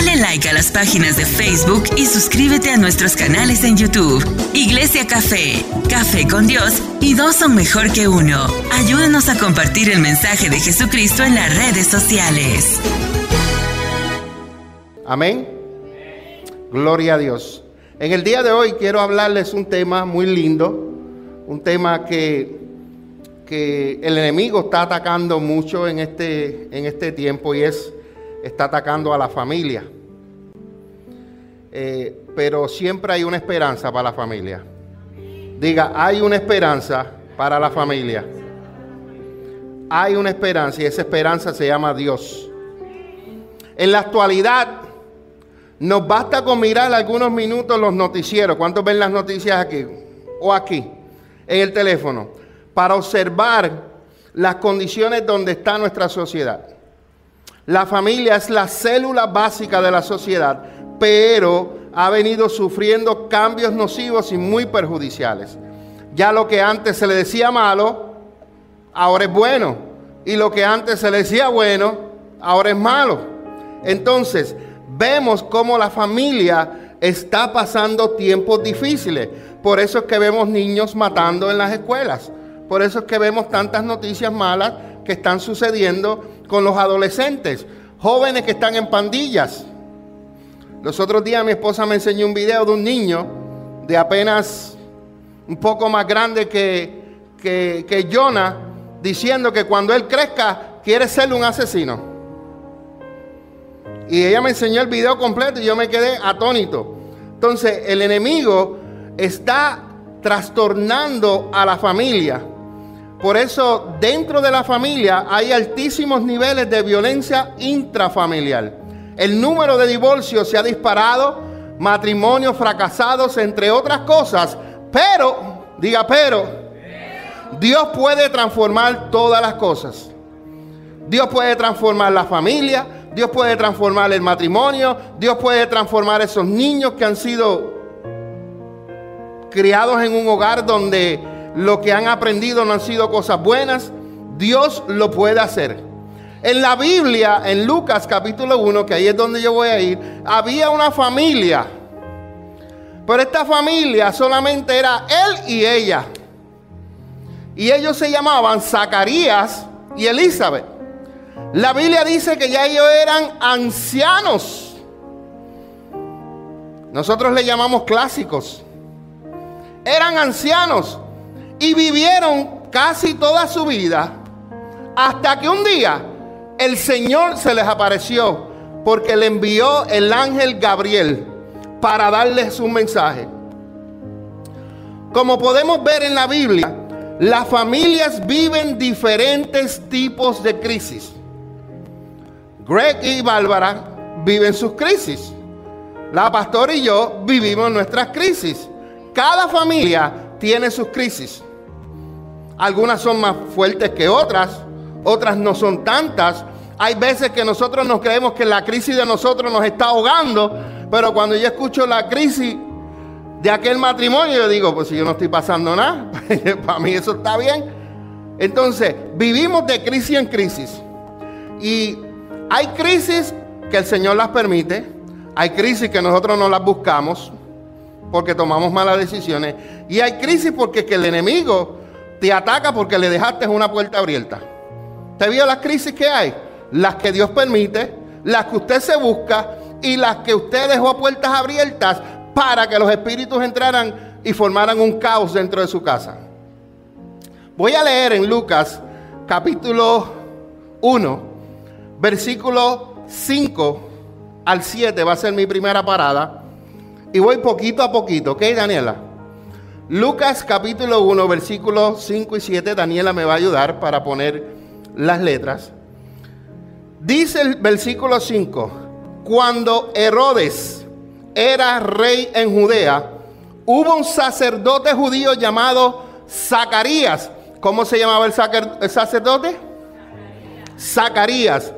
Dale like a las páginas de Facebook y suscríbete a nuestros canales en YouTube. Iglesia Café, Café con Dios y dos son mejor que uno. Ayúdanos a compartir el mensaje de Jesucristo en las redes sociales. Amén. Gloria a Dios. En el día de hoy quiero hablarles un tema muy lindo, un tema que, que el enemigo está atacando mucho en este, en este tiempo y es, está atacando a la familia. Eh, pero siempre hay una esperanza para la familia. Diga, hay una esperanza para la familia. Hay una esperanza y esa esperanza se llama Dios. En la actualidad, nos basta con mirar algunos minutos los noticieros. ¿Cuántos ven las noticias aquí? O aquí, en el teléfono. Para observar las condiciones donde está nuestra sociedad. La familia es la célula básica de la sociedad, pero ha venido sufriendo cambios nocivos y muy perjudiciales. Ya lo que antes se le decía malo, ahora es bueno. Y lo que antes se le decía bueno, ahora es malo. Entonces, vemos cómo la familia está pasando tiempos difíciles. Por eso es que vemos niños matando en las escuelas. Por eso es que vemos tantas noticias malas que están sucediendo con los adolescentes. Jóvenes que están en pandillas. Los otros días mi esposa me enseñó un video de un niño de apenas un poco más grande que, que, que Jonah, diciendo que cuando él crezca quiere ser un asesino. Y ella me enseñó el video completo y yo me quedé atónito. Entonces, el enemigo está trastornando a la familia. Por eso, dentro de la familia hay altísimos niveles de violencia intrafamiliar. El número de divorcios se ha disparado, matrimonios fracasados, entre otras cosas. Pero, diga pero, Dios puede transformar todas las cosas. Dios puede transformar la familia, Dios puede transformar el matrimonio, Dios puede transformar esos niños que han sido criados en un hogar donde lo que han aprendido no han sido cosas buenas. Dios lo puede hacer. En la Biblia, en Lucas capítulo 1, que ahí es donde yo voy a ir, había una familia. Pero esta familia solamente era él y ella. Y ellos se llamaban Zacarías y Elizabeth. La Biblia dice que ya ellos eran ancianos. Nosotros le llamamos clásicos. Eran ancianos y vivieron casi toda su vida hasta que un día el Señor se les apareció porque le envió el ángel Gabriel para darles un mensaje. Como podemos ver en la Biblia, las familias viven diferentes tipos de crisis. Greg y Bárbara viven sus crisis. La pastora y yo vivimos nuestras crisis. Cada familia tiene sus crisis. Algunas son más fuertes que otras, otras no son tantas. Hay veces que nosotros nos creemos que la crisis de nosotros nos está ahogando, pero cuando yo escucho la crisis de aquel matrimonio, yo digo, pues si yo no estoy pasando nada, para mí eso está bien. Entonces, vivimos de crisis en crisis. Y hay crisis que el Señor las permite, hay crisis que nosotros no las buscamos porque tomamos malas decisiones y hay crisis porque que el enemigo te ataca porque le dejaste una puerta abierta. ¿Te vio las crisis que hay? Las que Dios permite, las que usted se busca y las que usted dejó puertas abiertas para que los espíritus entraran y formaran un caos dentro de su casa. Voy a leer en Lucas capítulo 1 versículo 5 al 7 va a ser mi primera parada. Y voy poquito a poquito, ¿ok, Daniela? Lucas capítulo 1, versículos 5 y 7, Daniela me va a ayudar para poner las letras. Dice el versículo 5, cuando Herodes era rey en Judea, hubo un sacerdote judío llamado Zacarías. ¿Cómo se llamaba el, sacerdote? Zacarías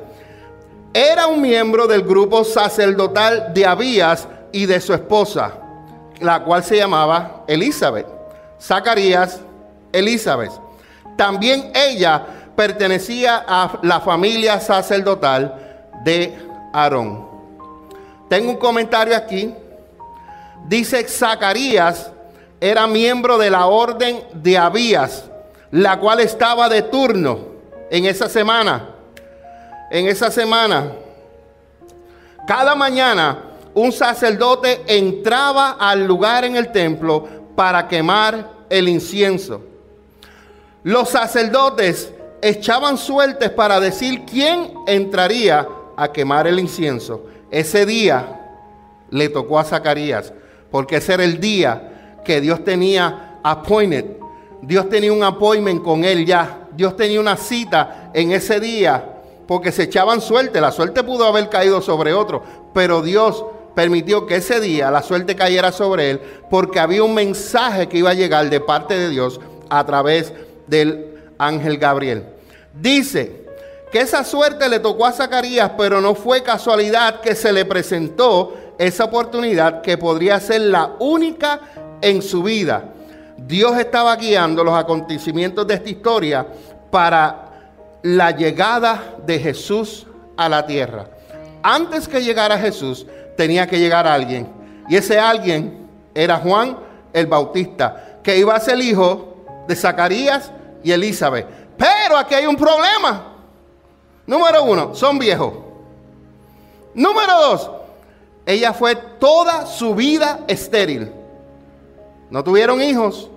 era un miembro del grupo sacerdotal de Abías y de su esposa, la cual se llamaba Elizabeth. Zacarías, Elizabeth. También ella pertenecía a la familia sacerdotal de Aarón. Tengo un comentario aquí. Dice Zacarías era miembro de la orden de Abías, la cual estaba de turno en esa semana. En esa semana, cada mañana un sacerdote entraba al lugar en el templo para quemar el incienso. Los sacerdotes echaban suertes para decir quién entraría a quemar el incienso. Ese día le tocó a Zacarías, porque ese era el día que Dios tenía appointed. Dios tenía un appointment con él ya. Dios tenía una cita en ese día, porque se echaban suerte. La suerte pudo haber caído sobre otro, pero Dios permitió que ese día la suerte cayera sobre él, porque había un mensaje que iba a llegar de parte de Dios a través del ángel Gabriel. Dice que esa suerte le tocó a Zacarías, pero no fue casualidad que se le presentó esa oportunidad que podría ser la única en su vida. Dios estaba guiando los acontecimientos de esta historia para la llegada de Jesús a la tierra. Antes que llegara Jesús, tenía que llegar alguien. Y ese alguien era Juan el Bautista, que iba a ser hijo de Zacarías y Elizabeth. Pero aquí hay un problema. Número uno, son viejos. Número dos, ella fue toda su vida estéril. No tuvieron hijos.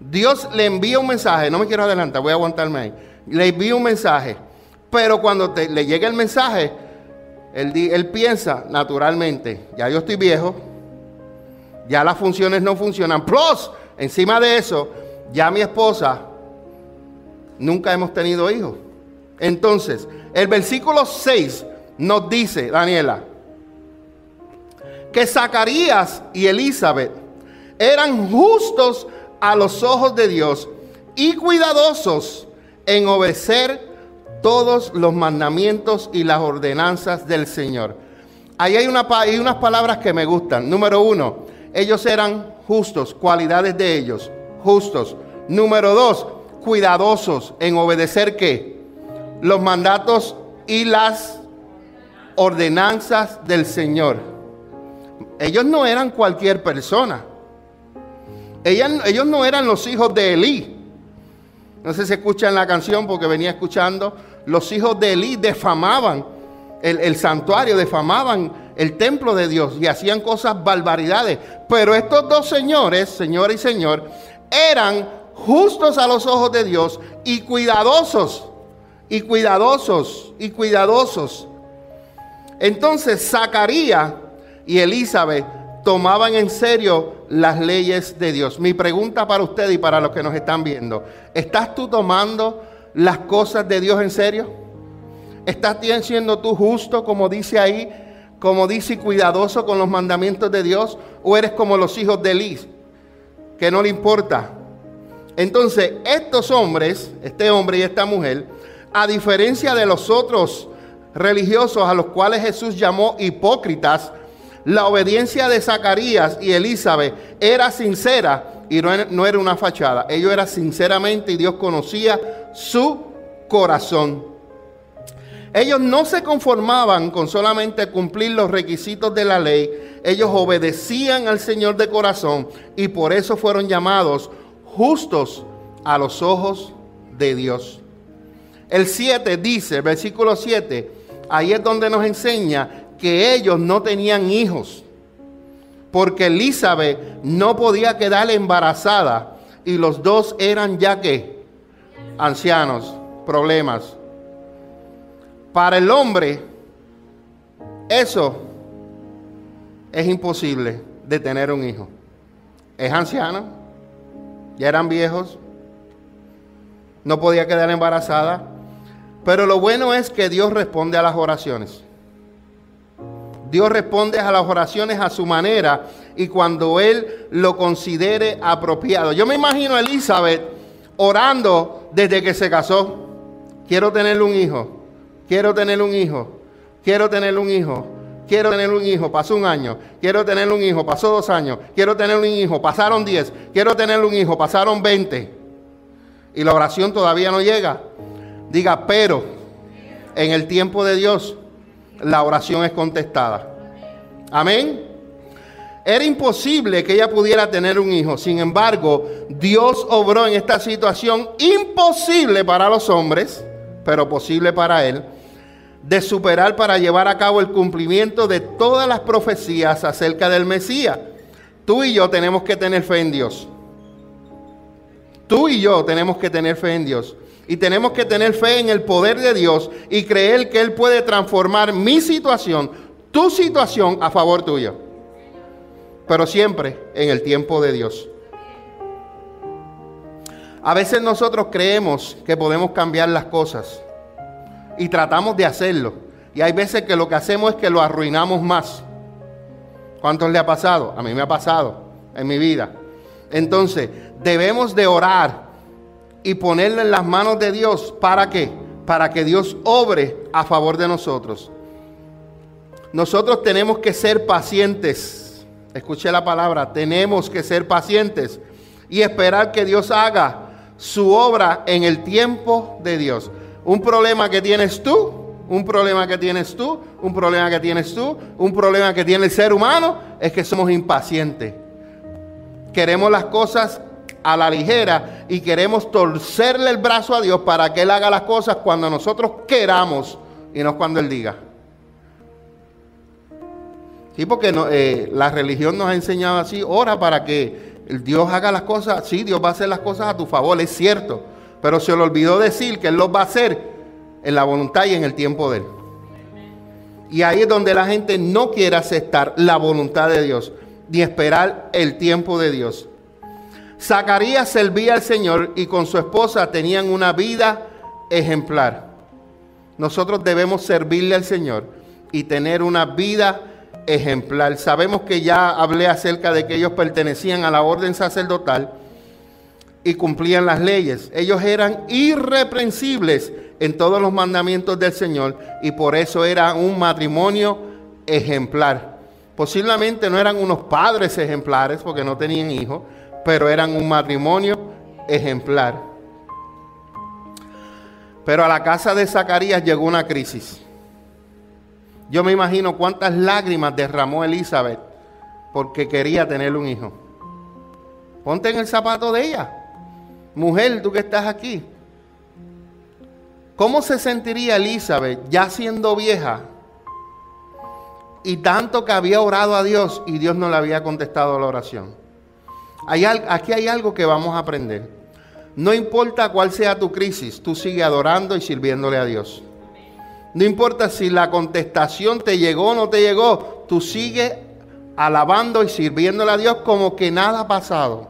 Dios le envía un mensaje. No me quiero adelantar, voy a aguantarme ahí. Le envía un mensaje. Pero cuando le llega el mensaje, él, piensa naturalmente, ya yo estoy viejo, ya las funciones no funcionan. Plus, encima de eso, ya mi esposa nunca hemos tenido hijos. Entonces, el versículo 6 nos dice, Daniela, que Zacarías y Elizabeth eran justos a los ojos de Dios y cuidadosos en obedecer todos los mandamientos y las ordenanzas del Señor. Ahí hay, una, hay unas palabras que me gustan. Número uno, ellos eran justos, cualidades de ellos, justos. Número dos, cuidadosos en obedecer qué? Los mandatos y las ordenanzas del Señor. Ellos no eran cualquier persona. Ellos, no eran los hijos de Elí. No sé si escuchan la canción porque venía escuchando. Los hijos de Elí defamaban el, santuario, defamaban el templo de Dios y hacían cosas barbaridades. Pero estos dos señores, señor y señor, eran justos a los ojos de Dios y cuidadosos, y cuidadosos, y cuidadosos. Entonces Zacarías y Elizabeth tomaban en serio las leyes de Dios. Mi pregunta para usted y para los que nos están viendo, ¿estás tú tomando las cosas de Dios en serio? ¿Estás siendo tú justo como dice ahí, como dice cuidadoso con los mandamientos de Dios? ¿O eres como los hijos de Elis, que no le importa? Entonces, estos hombres, este hombre y esta mujer, a diferencia de los otros religiosos a los cuales Jesús llamó hipócritas, la obediencia de Zacarías y Elizabeth era sincera y no era una fachada. Ellos eran sinceramente y Dios conocía su corazón. Ellos no se conformaban con solamente cumplir los requisitos de la ley, ellos obedecían al Señor de corazón y por eso fueron llamados justos a los ojos de Dios. El 7 dice, versículo 7, ahí es donde nos enseña que ellos no tenían hijos, porque Elizabeth no podía quedar embarazada y los dos eran ya que ancianos, problemas. Para el hombre, eso es imposible de tener un hijo. Es anciano, ya eran viejos, no podía quedar embarazada. Pero lo bueno es que Dios responde a las oraciones. Dios responde a las oraciones a su manera y cuando Él lo considere apropiado. Yo me imagino a Elizabeth orando desde que se casó. Quiero tener un hijo, quiero tener un hijo, quiero tener un hijo. Quiero tener un hijo, pasó un año. Quiero tener un hijo, pasó dos años. Quiero tener un hijo, pasaron diez. Quiero tener un hijo, pasaron veinte. Y la oración todavía no llega. Diga, pero en el tiempo de Dios la oración es contestada. Amén. Era imposible que ella pudiera tener un hijo. Sin embargo, Dios obró en esta situación imposible para los hombres, pero posible para él, de superar para llevar a cabo el cumplimiento de todas las profecías acerca del Mesías. Tú y yo tenemos que tener fe en Dios. Tú y yo tenemos que tener fe en Dios. Y tenemos que tener fe en el poder de Dios y creer que Él puede transformar mi situación, tu situación a favor tuyo. Pero siempre en el tiempo de Dios. A veces nosotros creemos que podemos cambiar las cosas y tratamos de hacerlo. Y hay veces que lo que hacemos es que lo arruinamos más. ¿Cuántos le ha pasado? A mí me ha pasado en mi vida. Entonces, debemos de orar y ponerle en las manos de Dios. ¿Para qué? Para que Dios obre a favor de nosotros. Nosotros tenemos que ser pacientes. Escuché la palabra, tenemos que ser pacientes y esperar que Dios haga su obra en el tiempo de Dios. Un problema que tienes tú, un problema que tienes tú, un problema que tienes tú, un problema que tiene el ser humano es que somos impacientes. Queremos las cosas a la ligera y queremos torcerle el brazo a Dios para que Él haga las cosas cuando nosotros queramos y no cuando Él diga. Sí, porque eh, la religión nos ha enseñado así, ora para que Dios haga las cosas, sí, Dios va a hacer las cosas a tu favor, es cierto, pero se le olvidó decir que Él los va a hacer en la voluntad y en el tiempo de Él. Y ahí es donde la gente no quiere aceptar la voluntad de Dios, ni esperar el tiempo de Dios. Zacarías servía al Señor y con su esposa tenían una vida ejemplar. Nosotros debemos servirle al Señor y tener una vida ejemplar. Sabemos que ya hablé acerca de que ellos pertenecían a la orden sacerdotal y cumplían las leyes. Ellos eran irreprensibles en todos los mandamientos del Señor y por eso era un matrimonio ejemplar. Posiblemente no eran unos padres ejemplares porque no tenían hijos, pero eran un matrimonio ejemplar. Pero a la casa de Zacarías llegó una crisis. Yo me imagino cuántas lágrimas derramó Elizabeth porque quería tener un hijo. Ponte en el zapato de ella. Mujer, tú que estás aquí, ¿cómo se sentiría Elizabeth ya siendo vieja y tanto que había orado a Dios y Dios no le había contestado la oración? aquí hay algo que vamos a aprender. No importa cuál sea tu crisis, tú sigue adorando y sirviéndole a Dios. No importa si la contestación te llegó o no te llegó, tú sigue alabando y sirviéndole a Dios como que nada ha pasado.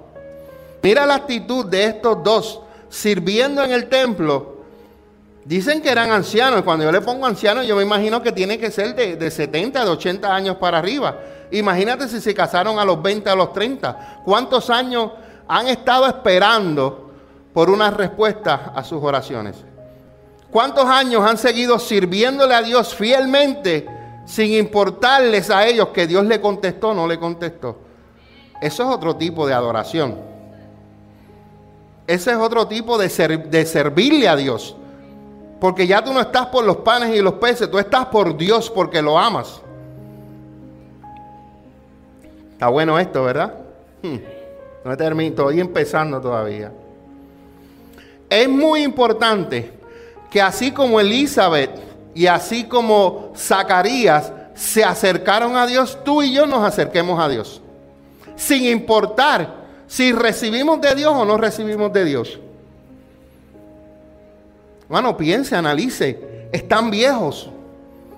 Mira la actitud de estos dos sirviendo en el templo. Dicen que eran ancianos. Cuando yo le pongo ancianos, yo me imagino que tiene que ser de, de 70, de 80 años para arriba. Imagínate si se casaron a los 20, a los 30. ¿Cuántos años han estado esperando por una respuesta a sus oraciones? ¿Cuántos años han seguido sirviéndole a Dios fielmente sin importarles a ellos que Dios le contestó o no le contestó? Eso es otro tipo de adoración. Ese es otro tipo de, de servirle a Dios. Porque ya tú no estás por los panes y los peces, tú estás por Dios porque lo amas. Está bueno esto, ¿verdad? Hmm. No termino, estoy empezando todavía. Es muy importante que así como Elizabeth y así como Zacarías se acercaron a Dios, tú y yo nos acerquemos a Dios. Sin importar si recibimos de Dios o no recibimos de Dios. Bueno, piense, analice. Están viejos.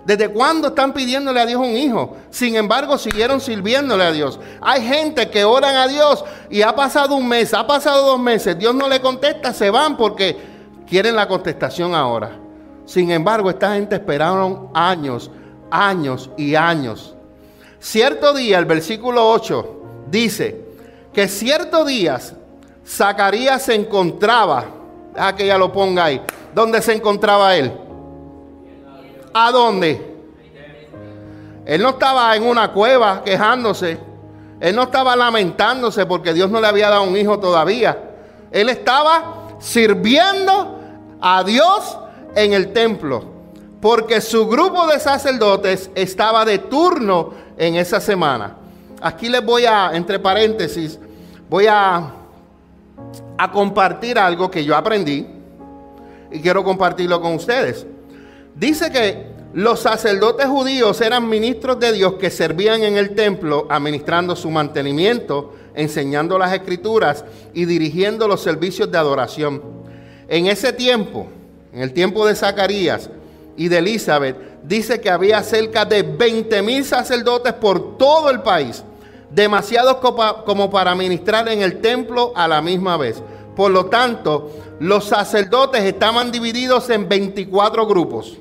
¿Desde cuándo están pidiéndole a Dios un hijo? Sin embargo, siguieron sirviéndole a Dios. Hay gente que oran a Dios y ha pasado un mes, ha pasado dos meses, Dios no le contesta, se van porque quieren la contestación ahora. Sin embargo, esta gente esperaron años, años y años. Cierto día, el versículo 8 dice, que ciertos días Zacarías se encontraba, deja que ella lo ponga ahí, ¿dónde se encontraba él? ¿A dónde? Él no estaba en una cueva quejándose, él no estaba lamentándose porque Dios no le había dado un hijo todavía. Él estaba sirviendo a Dios en el templo. porque su grupo de sacerdotes estaba de turno en esa semana. Aquí les voy a, entre paréntesis, voy a, a compartir algo que yo aprendí y quiero compartirlo con ustedes. Dice que los sacerdotes judíos eran ministros de Dios que servían en el templo administrando su mantenimiento, enseñando las escrituras y dirigiendo los servicios de adoración. En ese tiempo, en el tiempo de Zacarías y de Elizabeth, dice que había cerca de 20 mil sacerdotes por todo el país, demasiados como para ministrar en el templo a la misma vez. Por lo tanto, los sacerdotes estaban divididos en 24 grupos.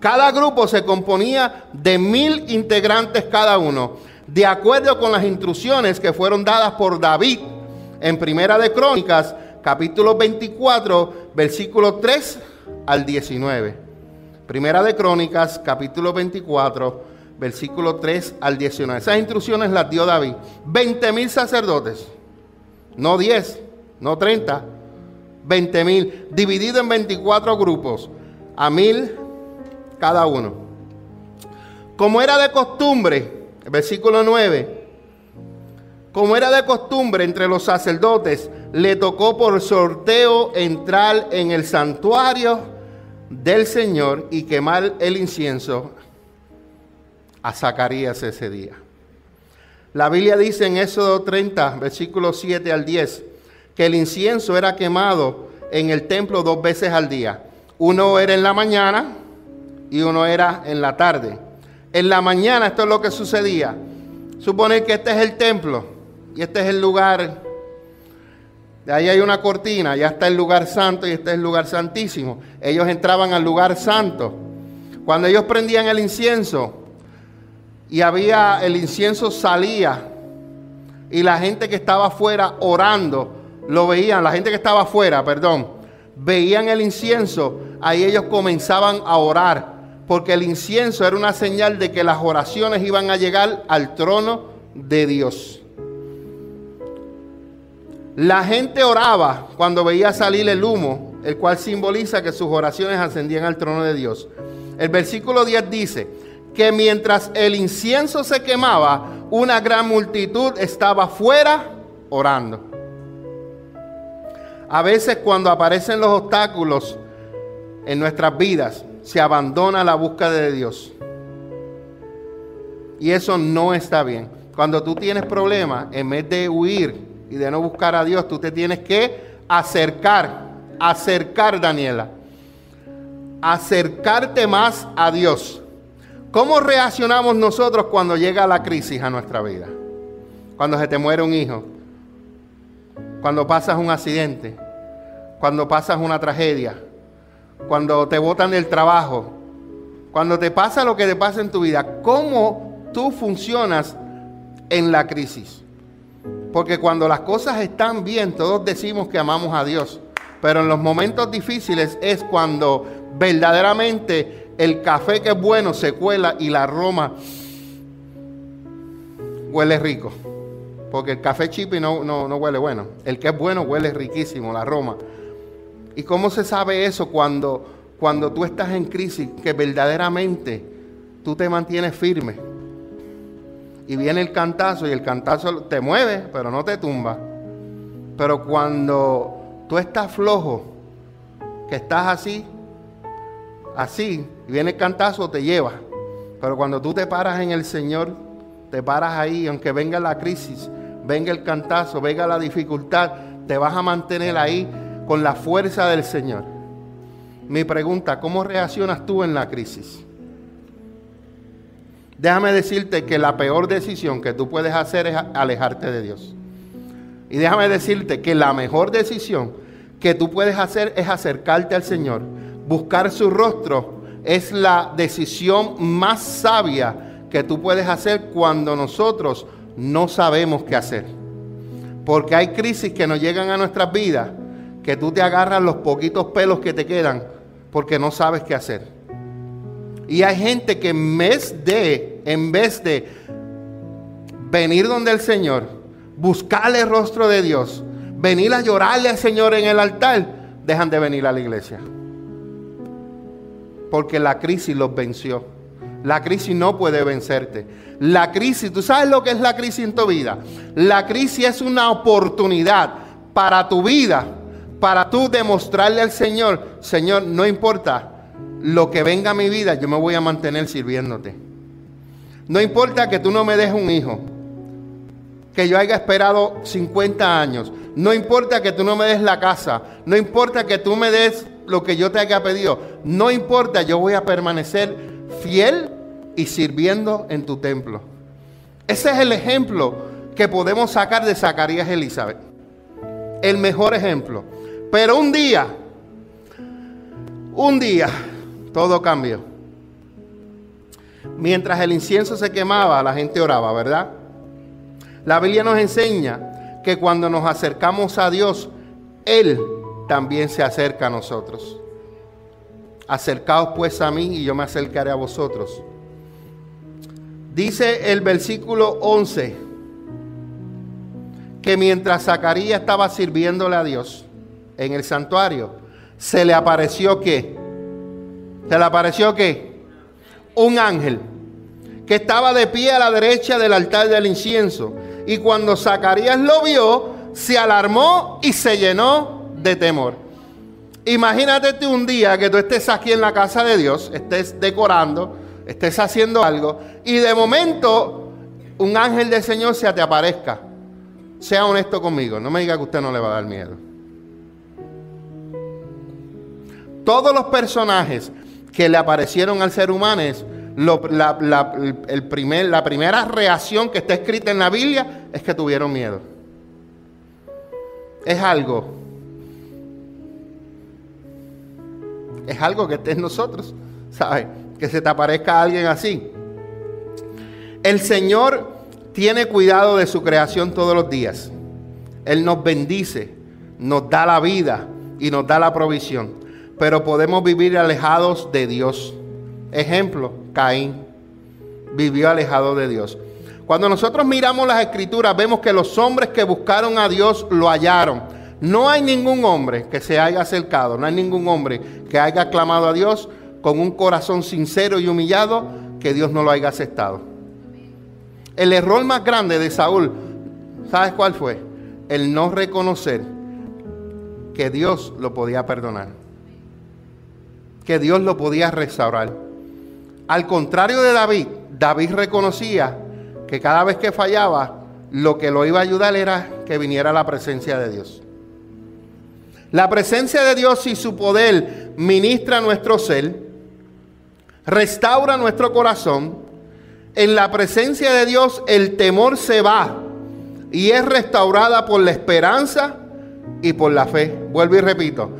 Cada grupo se componía de mil integrantes cada uno, de acuerdo con las instrucciones que fueron dadas por David en Primera de Crónicas, capítulo 24, versículo 3 al 19. Primera de Crónicas, capítulo 24, versículo 3 al 19. Esas instrucciones las dio David. 20 mil sacerdotes, no 10, no 30, 20 mil, dividido en 24 grupos, a mil cada uno. Como era de costumbre, versículo 9, como era de costumbre entre los sacerdotes, le tocó por sorteo entrar en el santuario del Señor y quemar el incienso a Zacarías ese día. La Biblia dice en Éxodo 30, versículos 7 al 10, que el incienso era quemado en el templo dos veces al día. Uno era en la mañana y uno era en la tarde. En la mañana esto es lo que sucedía. Suponer que este es el templo y este es el lugar. De ahí hay una cortina, ya está el lugar santo y este es el lugar santísimo. Ellos entraban al lugar santo. Cuando ellos prendían el incienso y había el incienso salía y la gente que estaba afuera orando lo veían, la gente que estaba afuera, perdón, veían el incienso, ahí ellos comenzaban a orar porque el incienso era una señal de que las oraciones iban a llegar al trono de Dios. La gente oraba cuando veía salir el humo, el cual simboliza que sus oraciones ascendían al trono de Dios. El versículo 10 dice que mientras el incienso se quemaba, una gran multitud estaba fuera orando. A veces cuando aparecen los obstáculos en nuestras vidas, se abandona la búsqueda de Dios. Y eso no está bien. Cuando tú tienes problemas, en vez de huir y de no buscar a Dios, tú te tienes que acercar, acercar, Daniela. Acercarte más a Dios. ¿Cómo reaccionamos nosotros cuando llega la crisis a nuestra vida? Cuando se te muere un hijo, cuando pasas un accidente, cuando pasas una tragedia, cuando te botan del trabajo, cuando te pasa lo que te pasa en tu vida, ¿cómo tú funcionas en la crisis? Porque cuando las cosas están bien, todos decimos que amamos a Dios. Pero en los momentos difíciles es cuando verdaderamente el café que es bueno se cuela y la aroma huele rico. Porque el café chipi no, no, no huele bueno. El que es bueno huele riquísimo, la aroma. ¿Y cómo se sabe eso cuando, cuando tú estás en crisis, que verdaderamente tú te mantienes firme? Y viene el cantazo y el cantazo te mueve, pero no te tumba. Pero cuando tú estás flojo, que estás así, así, y viene el cantazo, te lleva. Pero cuando tú te paras en el Señor, te paras ahí, aunque venga la crisis, venga el cantazo, venga la dificultad, te vas a mantener ahí con la fuerza del Señor. Mi pregunta, ¿cómo reaccionas tú en la crisis? Déjame decirte que la peor decisión que tú puedes hacer es alejarte de Dios. Y déjame decirte que la mejor decisión que tú puedes hacer es acercarte al Señor. Buscar su rostro es la decisión más sabia que tú puedes hacer cuando nosotros no sabemos qué hacer. Porque hay crisis que nos llegan a nuestras vidas que tú te agarras los poquitos pelos que te quedan porque no sabes qué hacer. Y hay gente que en vez de, en vez de venir donde el Señor, buscarle el rostro de Dios, venir a llorarle al Señor en el altar, dejan de venir a la iglesia. porque la crisis los venció. La crisis no puede vencerte. La crisis, ¿tú sabes lo que es la crisis en tu vida? La crisis es una oportunidad para tu vida, para tú demostrarle al Señor, Señor, no importa lo que venga a mi vida, yo me voy a mantener sirviéndote. No importa que tú no me dejes un hijo, que yo haya esperado 50 años. No importa que tú no me des la casa. No importa que tú me des lo que yo te haya pedido. No importa, yo voy a permanecer fiel y sirviendo en tu templo. Ese es el ejemplo que podemos sacar de Zacarías Elizabeth. El mejor ejemplo. Pero un día, un día, todo cambió. Mientras el incienso se quemaba, la gente oraba, ¿verdad? La Biblia nos enseña que cuando nos acercamos a Dios, Él también se acerca a nosotros. Acercaos pues a mí y yo me acercaré a vosotros. Dice el versículo 11 que mientras Zacarías estaba sirviéndole a Dios en el santuario, se le apareció qué? Se le apareció qué? Un ángel que estaba de pie a la derecha del altar del incienso. Y cuando Zacarías lo vio, se alarmó y se llenó de temor. Imagínate un día que tú estés aquí en la casa de Dios, estés decorando, estés haciendo algo, y de momento un ángel del Señor se te aparezca. Sea honesto conmigo, no me diga que usted no le va a dar miedo. Todos los personajes que le aparecieron al ser humano, la, el primer, la primera reacción que está escrita en la Biblia es que tuvieron miedo. Es algo. Es algo que está en nosotros, ¿sabes? que se te aparezca alguien así. El Señor tiene cuidado de su creación todos los días. Él nos bendice, nos da la vida y nos da la provisión. Pero podemos vivir alejados de Dios. Ejemplo, Caín vivió alejado de Dios. Cuando nosotros miramos las escrituras, vemos que los hombres que buscaron a Dios lo hallaron. No hay ningún hombre que se haya acercado, no hay ningún hombre que haya clamado a Dios con un corazón sincero y humillado, que Dios no lo haya aceptado. El error más grande de Saúl, ¿sabes cuál fue? El no reconocer que Dios lo podía perdonar, que Dios lo podía restaurar. Al contrario de David, David reconocía que cada vez que fallaba, lo que lo iba a ayudar era que viniera la presencia de Dios. La presencia de Dios y su poder ministra nuestro ser restaura nuestro corazón. En la presencia de Dios el temor se va y es restaurada por la esperanza y por la fe. Vuelvo y repito,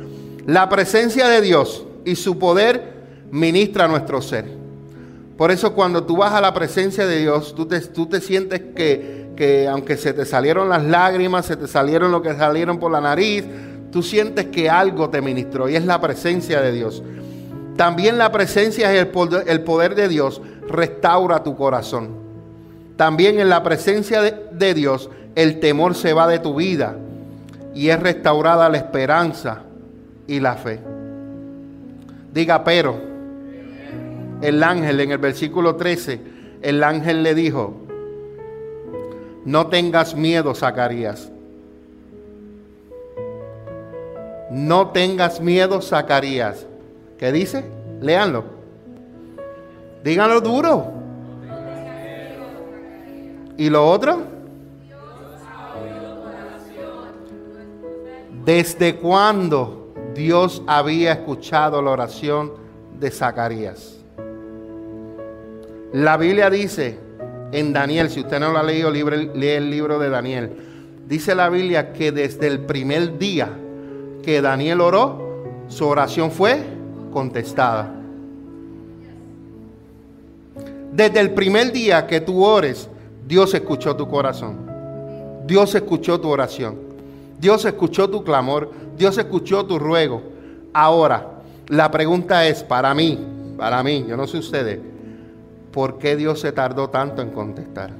la presencia de Dios y su poder ministra nuestro ser. Por eso cuando tú vas a la presencia de Dios, tú te, tú te sientes que, que aunque se te salieron las lágrimas, se te salieron lo que salieron por la nariz, tú sientes que algo te ministró y es la presencia de Dios. También la presencia y el poder de Dios restaura tu corazón. También en la presencia de Dios el temor se va de tu vida y es restaurada la esperanza y la fe. Diga, pero el ángel en el versículo 13, el ángel le dijo, no tengas miedo, Zacarías. No tengas miedo, Zacarías. ¿Qué dice? Léanlo. Díganlo duro. ¿Y lo otro? ¿Desde cuándo Dios había escuchado la oración de Zacarías? La Biblia dice en Daniel, si usted no lo ha leído, lee el libro de Daniel. Dice la Biblia que desde el primer día que Daniel oró, su oración fue contestada. Desde el primer día que tú ores, Dios escuchó tu corazón. Dios escuchó tu oración. Dios escuchó tu clamor. Dios escuchó tu ruego. Ahora, la pregunta es para mí, para mí, yo no sé ustedes, ¿por qué Dios se tardó tanto en contestar?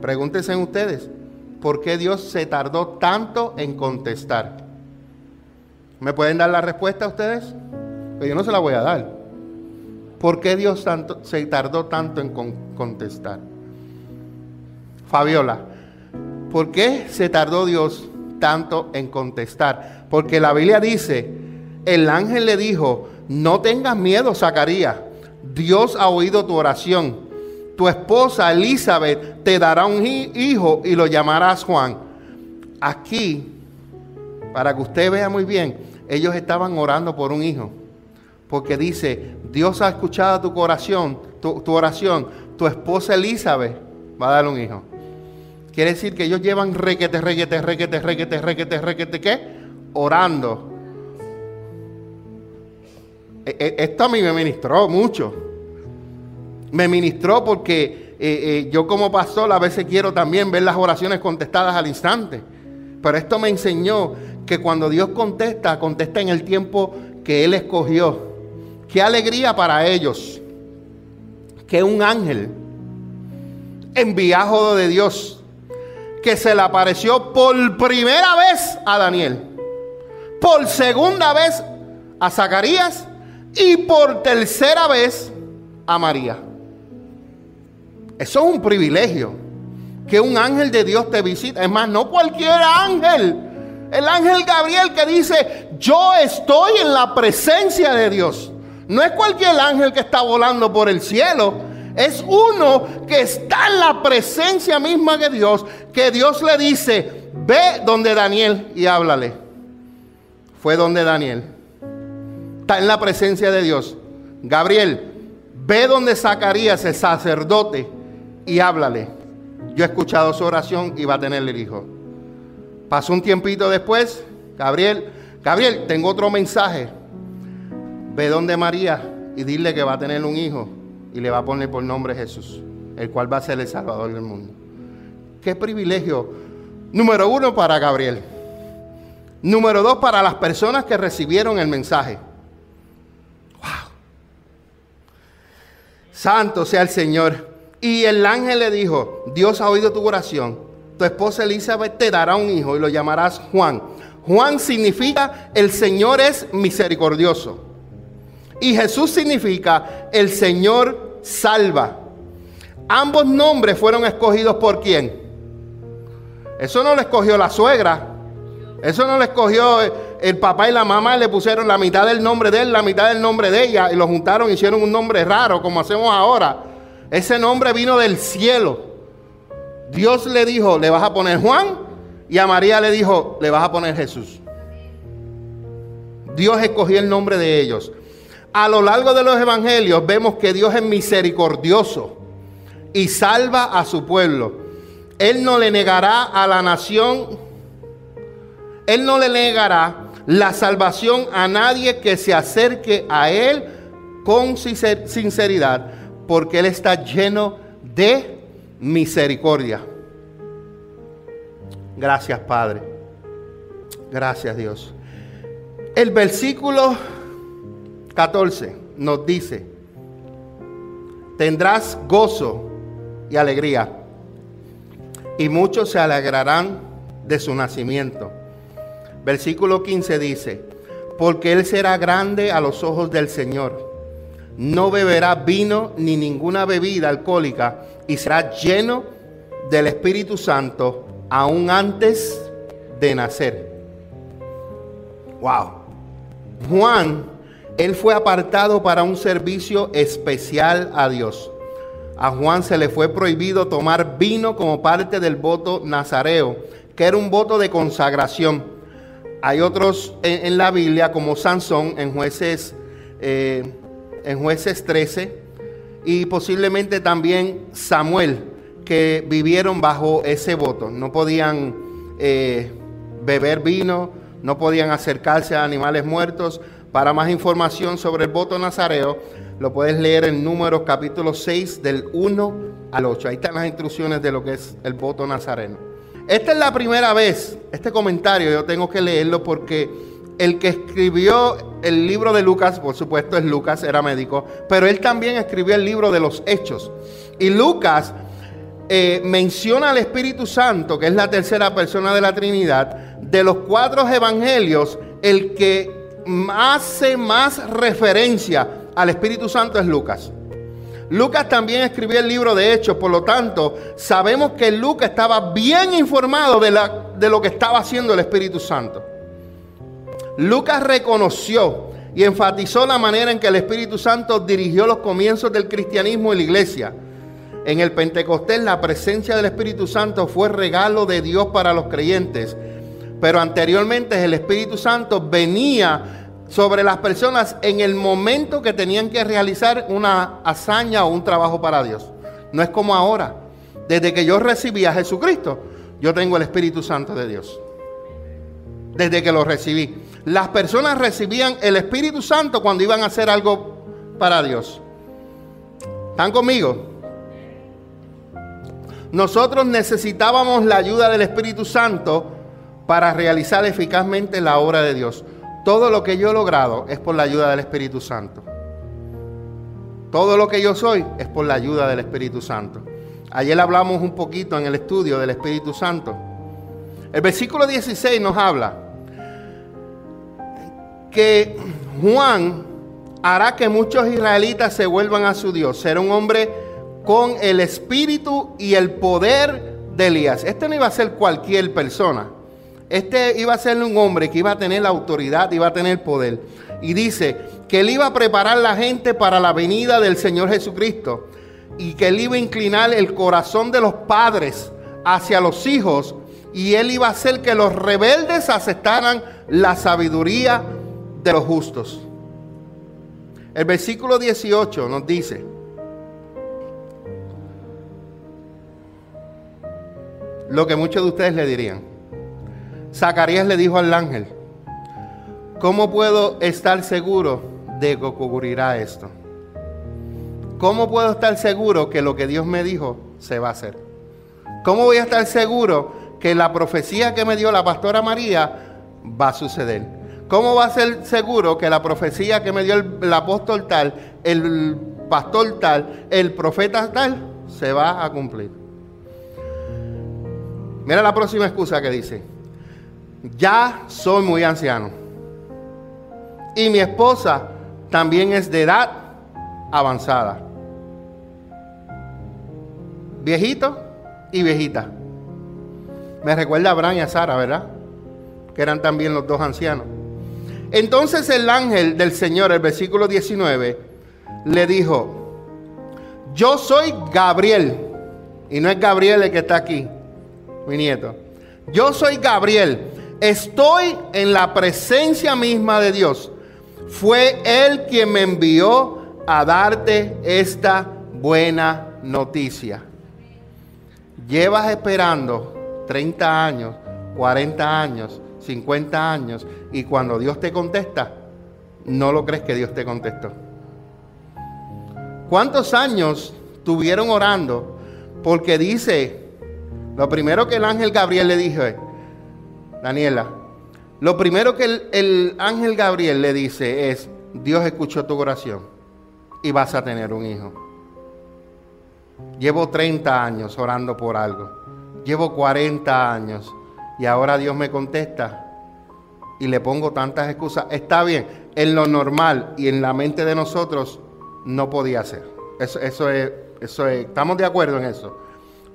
Pregúntense ustedes, ¿por qué Dios se tardó tanto en contestar? ¿Me pueden dar la respuesta ustedes? Pero yo no se la voy a dar. ¿Por qué Dios tanto, se tardó tanto en contestar? Fabiola, ¿por qué se tardó Dios tanto en contestar? Porque la Biblia dice, el ángel le dijo, no tengas miedo, Zacarías, Dios ha oído tu oración. Tu esposa Elizabeth te dará un hijo y lo llamarás Juan. Aquí, para que usted vea muy bien, ellos estaban orando por un hijo. Porque dice, Dios ha escuchado tu oración, tu, oración, tu esposa Elizabeth va a dar un hijo. Quiere decir que ellos llevan requete, requete, requete, requete, requete, requete, ¿qué? Orando. E, e, esto a mí me ministró mucho. Me ministró porque eh, eh, yo como pastor a veces quiero también ver las oraciones contestadas al instante. Pero esto me enseñó que cuando Dios contesta, contesta en el tiempo que Él escogió. Qué alegría para ellos que un ángel enviado de Dios que se le apareció por primera vez a Daniel, por segunda vez a Zacarías y por tercera vez a María. Eso es un privilegio, que un ángel de Dios te visite. Es más, no cualquier ángel. El ángel Gabriel que dice, yo estoy en la presencia de Dios. No es cualquier ángel que está volando por el cielo. Es uno que está en la presencia misma de Dios, que Dios le dice, ve donde Daniel y háblale. Fue donde Daniel. Está en la presencia de Dios. Gabriel, ve donde Zacarías, el sacerdote, y háblale. Yo he escuchado su oración y va a tener el hijo. Pasó un tiempito después, Gabriel, Gabriel, tengo otro mensaje. Ve donde María y dile que va a tener un hijo y le va a poner por nombre Jesús, el cual va a ser el Salvador del mundo. Qué privilegio. Número uno para Gabriel. Número dos para las personas que recibieron el mensaje. Wow. Santo sea el Señor. Y el ángel le dijo, Dios ha oído tu oración. Tu esposa Elizabeth te dará un hijo y lo llamarás Juan. Juan significa el Señor es misericordioso. Y Jesús significa el Señor salva. Ambos nombres fueron escogidos por quién? Eso no lo escogió la suegra. Eso no lo escogió el papá y la mamá. Le pusieron la mitad del nombre de él, la mitad del nombre de ella. Y lo juntaron y hicieron un nombre raro, como hacemos ahora. Ese nombre vino del cielo. Dios le dijo, le vas a poner Juan. Y a María le dijo, le vas a poner Jesús. Dios escogió el nombre de ellos. A lo largo de los evangelios vemos que Dios es misericordioso y salva a su pueblo. Él no le negará a la nación, Él no le negará la salvación a nadie que se acerque a Él con sinceridad porque Él está lleno de misericordia. Gracias, Padre. Gracias, Dios. El versículo 14 nos dice, tendrás gozo y alegría, y muchos se alegrarán de su nacimiento. Versículo 15 dice, porque Él será grande a los ojos del Señor no beberá vino ni ninguna bebida alcohólica y será lleno del Espíritu Santo aún antes de nacer. Wow. Juan, él fue apartado para un servicio especial a Dios. A Juan se le fue prohibido tomar vino como parte del voto nazareo, que era un voto de consagración. Hay otros en, la Biblia, como Sansón, en jueces eh, en jueces 13 y posiblemente también Samuel, que vivieron bajo ese voto. No podían eh, beber vino, no podían acercarse a animales muertos. Para más información sobre el voto nazareo, lo puedes leer en Números capítulo 6 del 1 al 8. Ahí están las instrucciones de lo que es el voto nazareno. Esta es la primera vez, este comentario yo tengo que leerlo porque el que escribió el libro de Lucas, por supuesto es Lucas, era médico, pero él también escribió el libro de los Hechos. Y Lucas eh, menciona al Espíritu Santo, que es la tercera persona de la Trinidad, de los cuatro evangelios, el que hace más referencia al Espíritu Santo es Lucas. Lucas también escribió el libro de Hechos, por lo tanto, sabemos que Lucas estaba bien informado de, la, de lo que estaba haciendo el Espíritu Santo. Lucas reconoció y enfatizó la manera en que el Espíritu Santo dirigió los comienzos del cristianismo en la iglesia. En el Pentecostés la presencia del Espíritu Santo fue regalo de Dios para los creyentes, pero anteriormente el Espíritu Santo venía sobre las personas en el momento que tenían que realizar una hazaña o un trabajo para Dios. No es como ahora. Desde que yo recibí a Jesucristo, yo tengo el Espíritu Santo de Dios. Desde que lo recibí las personas recibían el Espíritu Santo cuando iban a hacer algo para Dios. ¿Están conmigo? Nosotros necesitábamos la ayuda del Espíritu Santo para realizar eficazmente la obra de Dios. Todo lo que yo he logrado es por la ayuda del Espíritu Santo. Todo lo que yo soy es por la ayuda del Espíritu Santo. Ayer hablamos un poquito en el estudio del Espíritu Santo. El versículo 16 nos habla que Juan hará que muchos israelitas se vuelvan a su Dios. Será un hombre con el espíritu y el poder de Elías. Este no iba a ser cualquier persona. Este iba a ser un hombre que iba a tener la autoridad, iba a tener poder. Y dice que él iba a preparar la gente para la venida del Señor Jesucristo. Y que él iba a inclinar el corazón de los padres hacia los hijos. Y él iba a hacer que los rebeldes aceptaran la sabiduría de los justos. El versículo 18 nos dice, lo que muchos de ustedes le dirían. Zacarías le dijo al ángel, ¿cómo puedo estar seguro de que ocurrirá esto? ¿Cómo puedo estar seguro que lo que Dios me dijo se va a hacer? ¿Cómo voy a estar seguro que la profecía que me dio la pastora María va a suceder? ¿Cómo va a ser seguro que la profecía que me dio el, apóstol tal, el pastor tal, el profeta tal, se va a cumplir? Mira la próxima excusa que dice. Ya soy muy anciano. Y mi esposa también es de edad avanzada. Viejito y viejita. Me recuerda a Abraham y a Sara, ¿verdad? Que eran también los dos ancianos. Entonces el ángel del Señor, el versículo 19, le dijo, yo soy Gabriel, y no es Gabriel el que está aquí, mi nieto, yo soy Gabriel, estoy en la presencia misma de Dios. Fue Él quien me envió a darte esta buena noticia. Llevas esperando 30 años, 40 años, 50 años y cuando Dios te contesta, no lo crees que Dios te contestó. ¿Cuántos años tuvieron orando? Porque dice, lo primero que el ángel Gabriel le dijo, Daniela, lo primero que el, el ángel Gabriel le dice es, Dios escuchó tu oración y vas a tener un hijo. Llevo 30 años orando por algo. Llevo 40 años y ahora Dios me contesta y le pongo tantas excusas. Está bien, en lo normal y en la mente de nosotros no podía ser. Eso, eso, es, eso es, estamos de acuerdo en eso.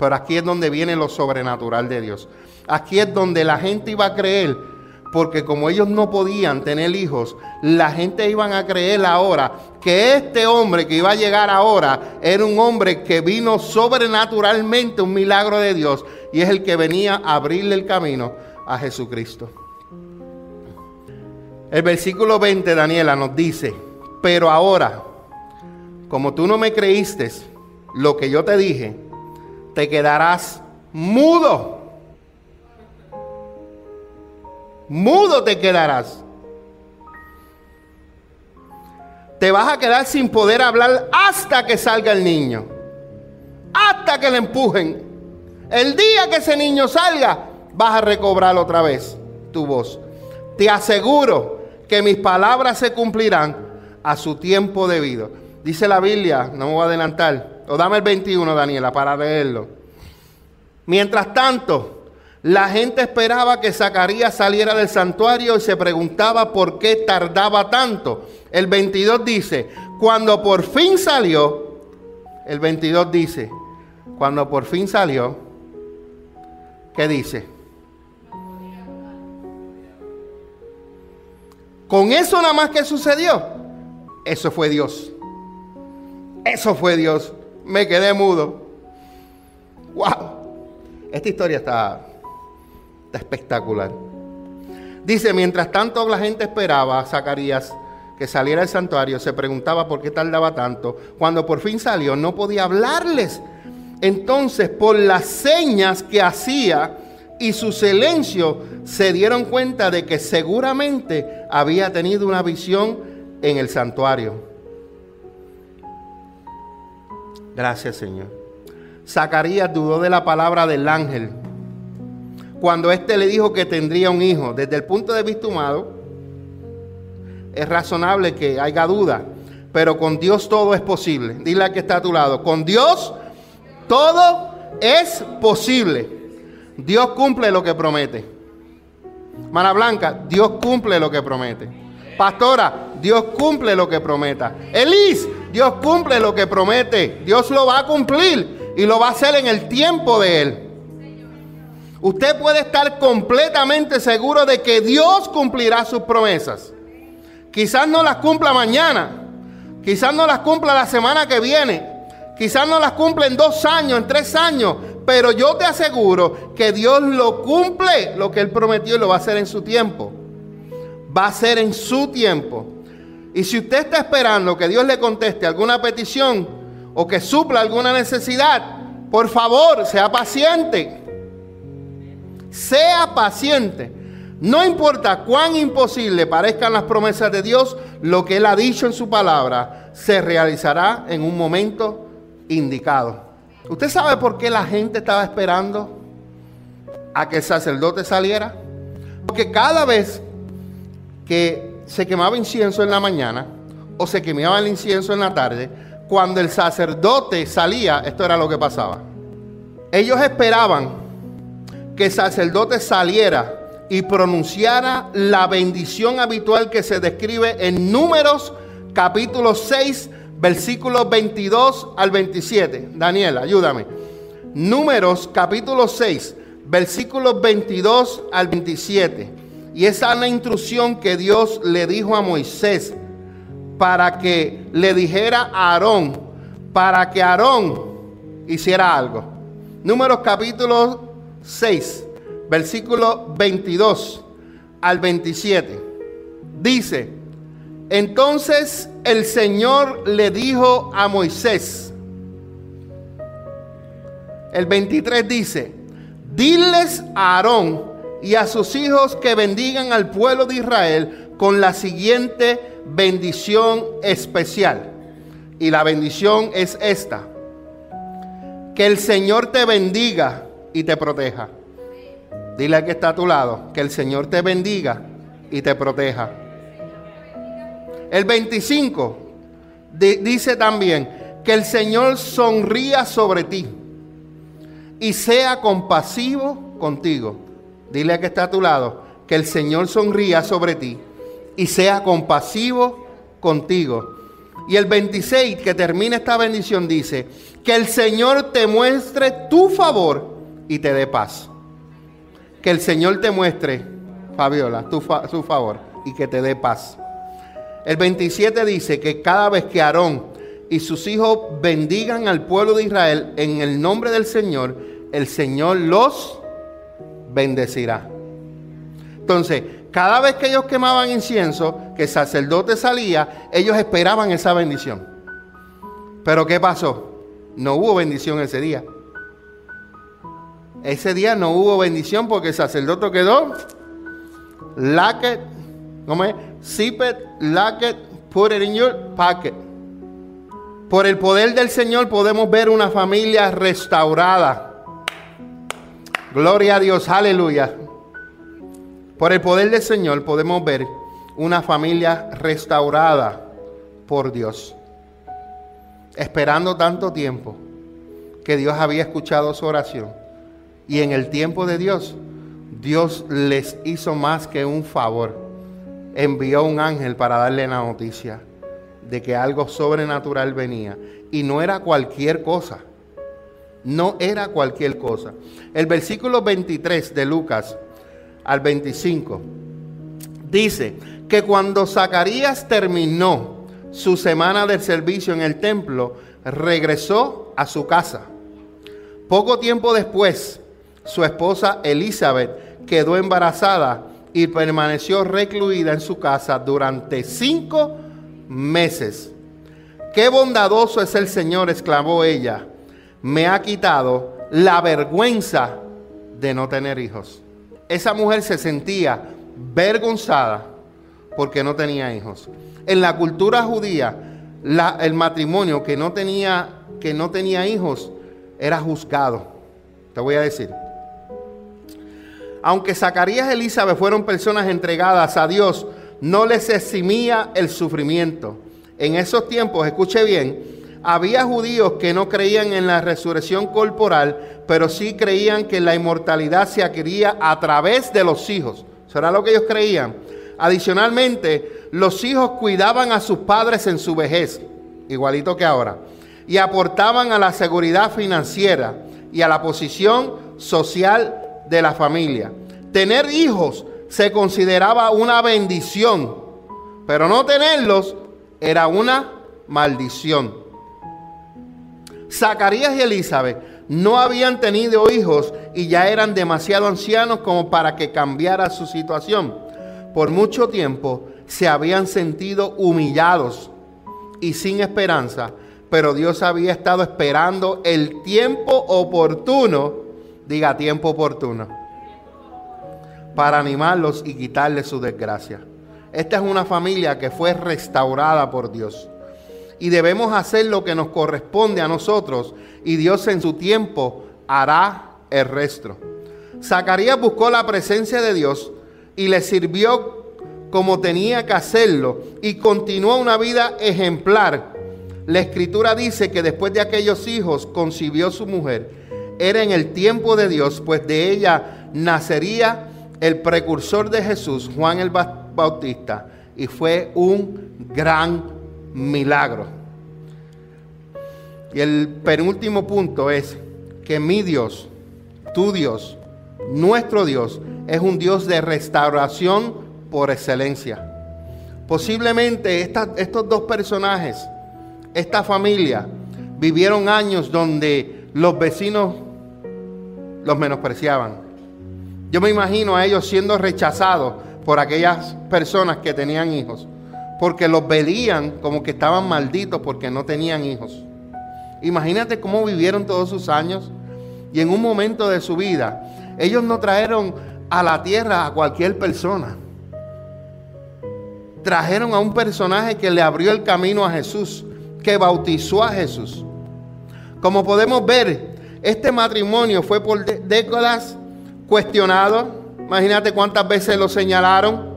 Pero aquí es donde viene lo sobrenatural de Dios. Aquí es donde la gente iba a creer, porque como ellos no podían tener hijos, la gente iban a creer ahora que este hombre que iba a llegar ahora era un hombre que vino sobrenaturalmente, un milagro de Dios, y es el que venía a abrirle el camino a Jesucristo. El versículo 20, Daniela, nos dice, pero ahora, como tú no me creíste lo que yo te dije, te quedarás mudo. Mudo te quedarás. Te vas a quedar sin poder hablar hasta que salga el niño. Hasta que le empujen. El día que ese niño salga, vas a recobrar otra vez tu voz. Te aseguro que mis palabras se cumplirán a su tiempo debido. Dice la Biblia, no me voy a adelantar, o dame el 21, Daniela, para leerlo. Mientras tanto, La gente esperaba que Zacarías saliera del santuario y se preguntaba por qué tardaba tanto. El 22 dice, cuando por fin salió, el 22 dice, cuando por fin salió, ¿qué dice? Con eso nada más que sucedió, eso fue Dios. Eso fue Dios. Me quedé mudo. ¡Wow! Esta historia está espectacular. Dice, mientras tanto la gente esperaba a Zacarías que saliera del santuario, se preguntaba por qué tardaba tanto. Cuando por fin salió, no podía hablarles. Entonces, por las señas que hacía y su silencio, se dieron cuenta de que seguramente había tenido una visión en el santuario. Gracias, Señor. Zacarías dudó de la palabra del ángel cuando éste le dijo que tendría un hijo. Desde el punto de vista humano, es razonable que haya duda, pero con Dios todo es posible. Dile a que está a tu lado, con Dios todo es posible. Dios cumple lo que promete. Mana Blanca, Dios cumple lo que promete. Pastora, Dios cumple lo que prometa. Elis, Dios cumple lo que promete. Dios lo va a cumplir y lo va a hacer en el tiempo de Él. Usted puede estar completamente seguro de que Dios cumplirá sus promesas. Quizás no las cumpla mañana, quizás no las cumpla la semana que viene, quizás no las cumpla en dos años, en tres años, pero yo te aseguro que Dios lo cumple, lo que Él prometió y lo va a hacer en su tiempo. Va a ser en su tiempo. Y si usted está esperando que Dios le conteste alguna petición o que supla alguna necesidad, por favor, sea paciente. Sea paciente. No importa cuán imposible parezcan las promesas de Dios, lo que Él ha dicho en su palabra se realizará en un momento indicado. ¿Usted sabe por qué la gente estaba esperando a que el sacerdote saliera? Porque cada vez que se quemaba incienso en la mañana o se quemaba el incienso en la tarde, cuando el sacerdote salía, esto era lo que pasaba. Ellos esperaban que el sacerdote saliera y pronunciara la bendición habitual que se describe en Números capítulo 6, versículos 22 al 27. Daniel, ayúdame. Números capítulo 6, versículos 22 al 27. Y esa es la instrucción que Dios le dijo a Moisés para que le dijera a Aarón, para que Aarón hiciera algo. Números capítulo 6, versículo 22 al 27. Dice, entonces el Señor le dijo a Moisés, el 23 dice, diles a Aarón y a sus hijos que bendigan al pueblo de Israel con la siguiente bendición especial. Y la bendición es esta. Que el Señor te bendiga y te proteja. Dile a que está a tu lado, que el Señor te bendiga y te proteja. El 25 dice también que el Señor sonría sobre ti y sea compasivo contigo. Dile a que está a tu lado, que el Señor sonría sobre ti y sea compasivo contigo. Y el 26 que termina esta bendición dice, que el Señor te muestre tu favor y te dé paz. Que el Señor te muestre, Fabiola, tu su favor y que te dé paz. El 27 dice que cada vez que Aarón y sus hijos bendigan al pueblo de Israel en el nombre del Señor, el Señor los bendecirá. Entonces, cada vez que ellos quemaban incienso, que el sacerdote salía, ellos esperaban esa bendición. Pero ¿qué pasó? No hubo bendición ese día. Ese día no hubo bendición porque el sacerdote quedó lock ¿cómo es? Zip it, lock it, put it in your pocket. Por el poder del Señor podemos ver una familia restaurada. Gloria a Dios, aleluya. Por el poder del Señor podemos ver una familia restaurada por Dios. Esperando tanto tiempo que Dios había escuchado su oración y en el tiempo de Dios Dios les hizo más que un favor. Envió un ángel para darle la noticia de que algo sobrenatural venía. Y no era cualquier cosa. No era cualquier cosa. El versículo 23 de Lucas al 25 dice que cuando Zacarías terminó su semana del servicio en el templo, regresó a su casa. Poco tiempo después, su esposa Elizabeth quedó embarazada y permaneció recluida en su casa durante cinco meses. Qué bondadoso es el Señor, exclamó ella. Me ha quitado la vergüenza de no tener hijos. Esa mujer se sentía vergonzada porque no tenía hijos. En la cultura judía, el matrimonio que no, tenía, que no tenía hijos era juzgado. Te voy a decir. Aunque Zacarías y Elizabeth fueron personas entregadas a Dios, no les eximía el sufrimiento. En esos tiempos, escuche bien, había judíos que no creían en la resurrección corporal, pero sí creían que la inmortalidad se adquiría a través de los hijos. ¿Será lo que ellos creían? Adicionalmente, los hijos cuidaban a sus padres en su vejez, igualito que ahora, y aportaban a la seguridad financiera y a la posición social de la familia. Tener hijos se consideraba una bendición, pero no tenerlos era una maldición. Zacarías y Elizabeth no habían tenido hijos y ya eran demasiado ancianos como para que cambiara su situación. Por mucho tiempo se habían sentido humillados y sin esperanza, pero Dios había estado esperando el tiempo oportuno, diga tiempo oportuno para animarlos y quitarles su desgracia. Esta es una familia que fue restaurada por Dios. Y debemos hacer lo que nos corresponde a nosotros y Dios en su tiempo hará el resto. Zacarías buscó la presencia de Dios y le sirvió como tenía que hacerlo y continuó una vida ejemplar. La escritura dice que después de aquellos hijos concibió su mujer. Era en el tiempo de Dios, pues de ella nacería el precursor de Jesús, Juan el Bautista, y fue un gran milagro. Y el penúltimo punto es que mi Dios, tu Dios, nuestro Dios, es un Dios de restauración por excelencia. Posiblemente estos dos personajes, esta familia, vivieron años donde los vecinos los menospreciaban yo me imagino a ellos siendo rechazados por aquellas personas que tenían hijos, porque los veían como que estaban malditos porque no tenían hijos. Imagínate cómo vivieron todos sus años y en un momento de su vida, ellos no trajeron a la tierra a cualquier persona. Trajeron a un personaje que le abrió el camino a Jesús, que bautizó a Jesús. Como podemos ver, este matrimonio fue por décadas cuestionado. Imagínate cuántas veces lo señalaron.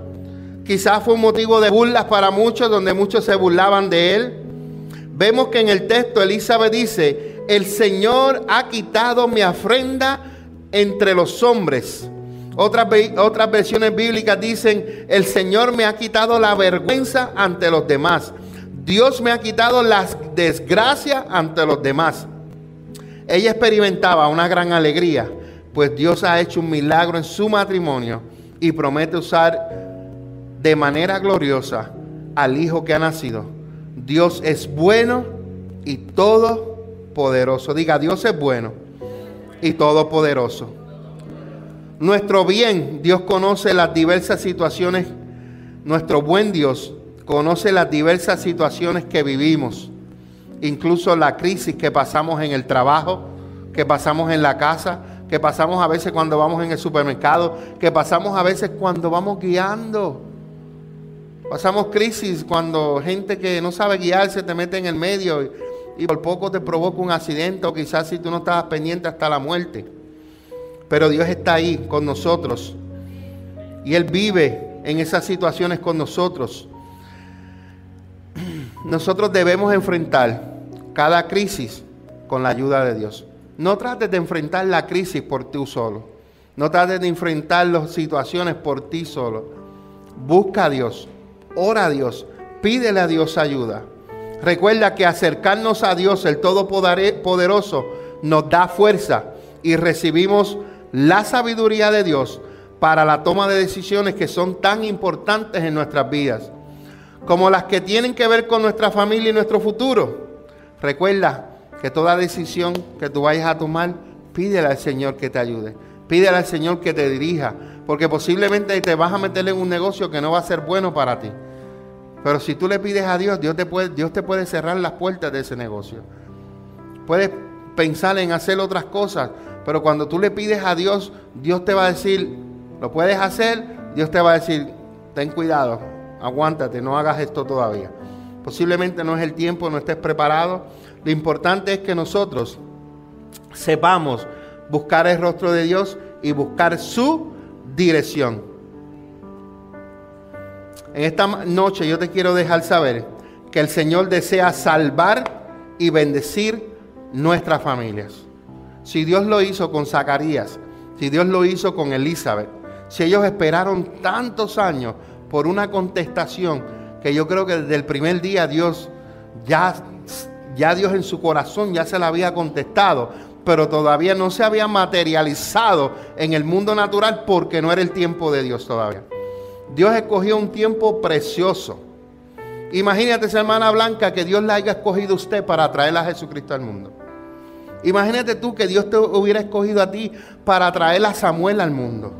Quizás fue un motivo de burlas para muchos, donde muchos se burlaban de él. Vemos que en el texto Elizabeth dice, el Señor ha quitado mi ofrenda entre los hombres. Otras, otras versiones bíblicas dicen, el Señor me ha quitado la vergüenza ante los demás. Dios me ha quitado las desgracias ante los demás. Ella experimentaba una gran alegría pues Dios ha hecho un milagro en su matrimonio y promete usar de manera gloriosa al hijo que ha nacido. Dios es bueno y todopoderoso. Diga, Dios es bueno y todopoderoso. Nuestro bien, Dios conoce las diversas situaciones. Nuestro buen Dios conoce las diversas situaciones que vivimos, incluso la crisis que pasamos en el trabajo, que pasamos en la casa, que pasamos a veces cuando vamos en el supermercado, que pasamos a veces cuando vamos guiando. Pasamos crisis cuando gente que no sabe guiarse te mete en el medio y, por poco te provoca un accidente o quizás si tú no estabas pendiente hasta la muerte. Pero Dios está ahí con nosotros y Él vive en esas situaciones con nosotros. Nosotros debemos enfrentar cada crisis con la ayuda de Dios. No trates de enfrentar la crisis por tú solo. No trates de enfrentar las situaciones por ti solo. Busca a Dios, ora a Dios, pídele a Dios ayuda. Recuerda que acercarnos a Dios, el Todopoderoso, nos da fuerza y recibimos la sabiduría de Dios para la toma de decisiones que son tan importantes en nuestras vidas, como las que tienen que ver con nuestra familia y nuestro futuro. Recuerda que toda decisión que tú vayas a tomar, pídele al Señor que te ayude. Pídele al Señor que te dirija, porque posiblemente te vas a meter en un negocio que no va a ser bueno para ti. Pero si tú le pides a Dios, Dios te puede, Dios te puede cerrar las puertas de ese negocio. Puedes pensar en hacer otras cosas, pero cuando tú le pides a Dios, Dios te va a decir, lo puedes hacer, Dios te va a decir, ten cuidado, aguántate, no hagas esto todavía. Posiblemente no es el tiempo, no estés preparado. Lo importante es que nosotros sepamos buscar el rostro de Dios y buscar su dirección. En esta noche yo te quiero dejar saber que el Señor desea salvar y bendecir nuestras familias. Si Dios lo hizo con Zacarías, si Dios lo hizo con Elizabeth, si ellos esperaron tantos años por una contestación que yo creo que desde el primer día Dios ya, ya Dios en su corazón ya se la había contestado, pero todavía no se había materializado en el mundo natural porque no era el tiempo de Dios todavía. Dios escogió un tiempo precioso. Imagínate esa hermana blanca que Dios la haya escogido a usted para traer a Jesucristo al mundo. Imagínate tú que Dios te hubiera escogido a ti para traer a Samuel al mundo.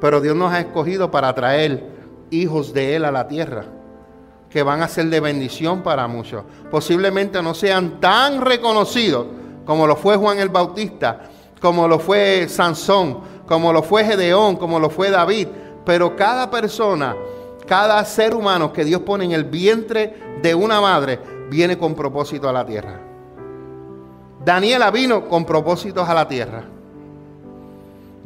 Pero Dios nos ha escogido para traer hijos de Él a la tierra que van a ser de bendición para muchos. Posiblemente no sean tan reconocidos como lo fue Juan el Bautista, como lo fue Sansón, como lo fue Gedeón, como lo fue David, pero cada persona, cada ser humano que Dios pone en el vientre de una madre, viene con propósito a la tierra. Daniela vino con propósitos a la tierra.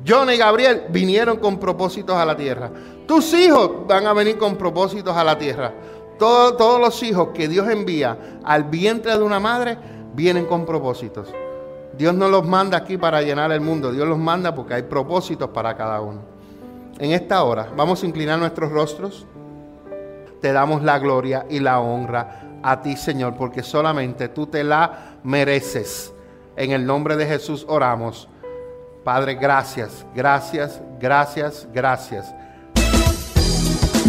John y Gabriel vinieron con propósitos a la tierra. Tus hijos van a venir con propósitos a la tierra todos los hijos que Dios envía al vientre de una madre vienen con propósitos. Dios no los manda aquí para llenar el mundo, Dios los manda porque hay propósitos para cada uno. En esta hora vamos a inclinar nuestros rostros. Te damos la gloria y la honra a ti, Señor, porque solamente tú te la mereces. En el nombre de Jesús oramos. Padre, gracias, gracias, gracias, gracias.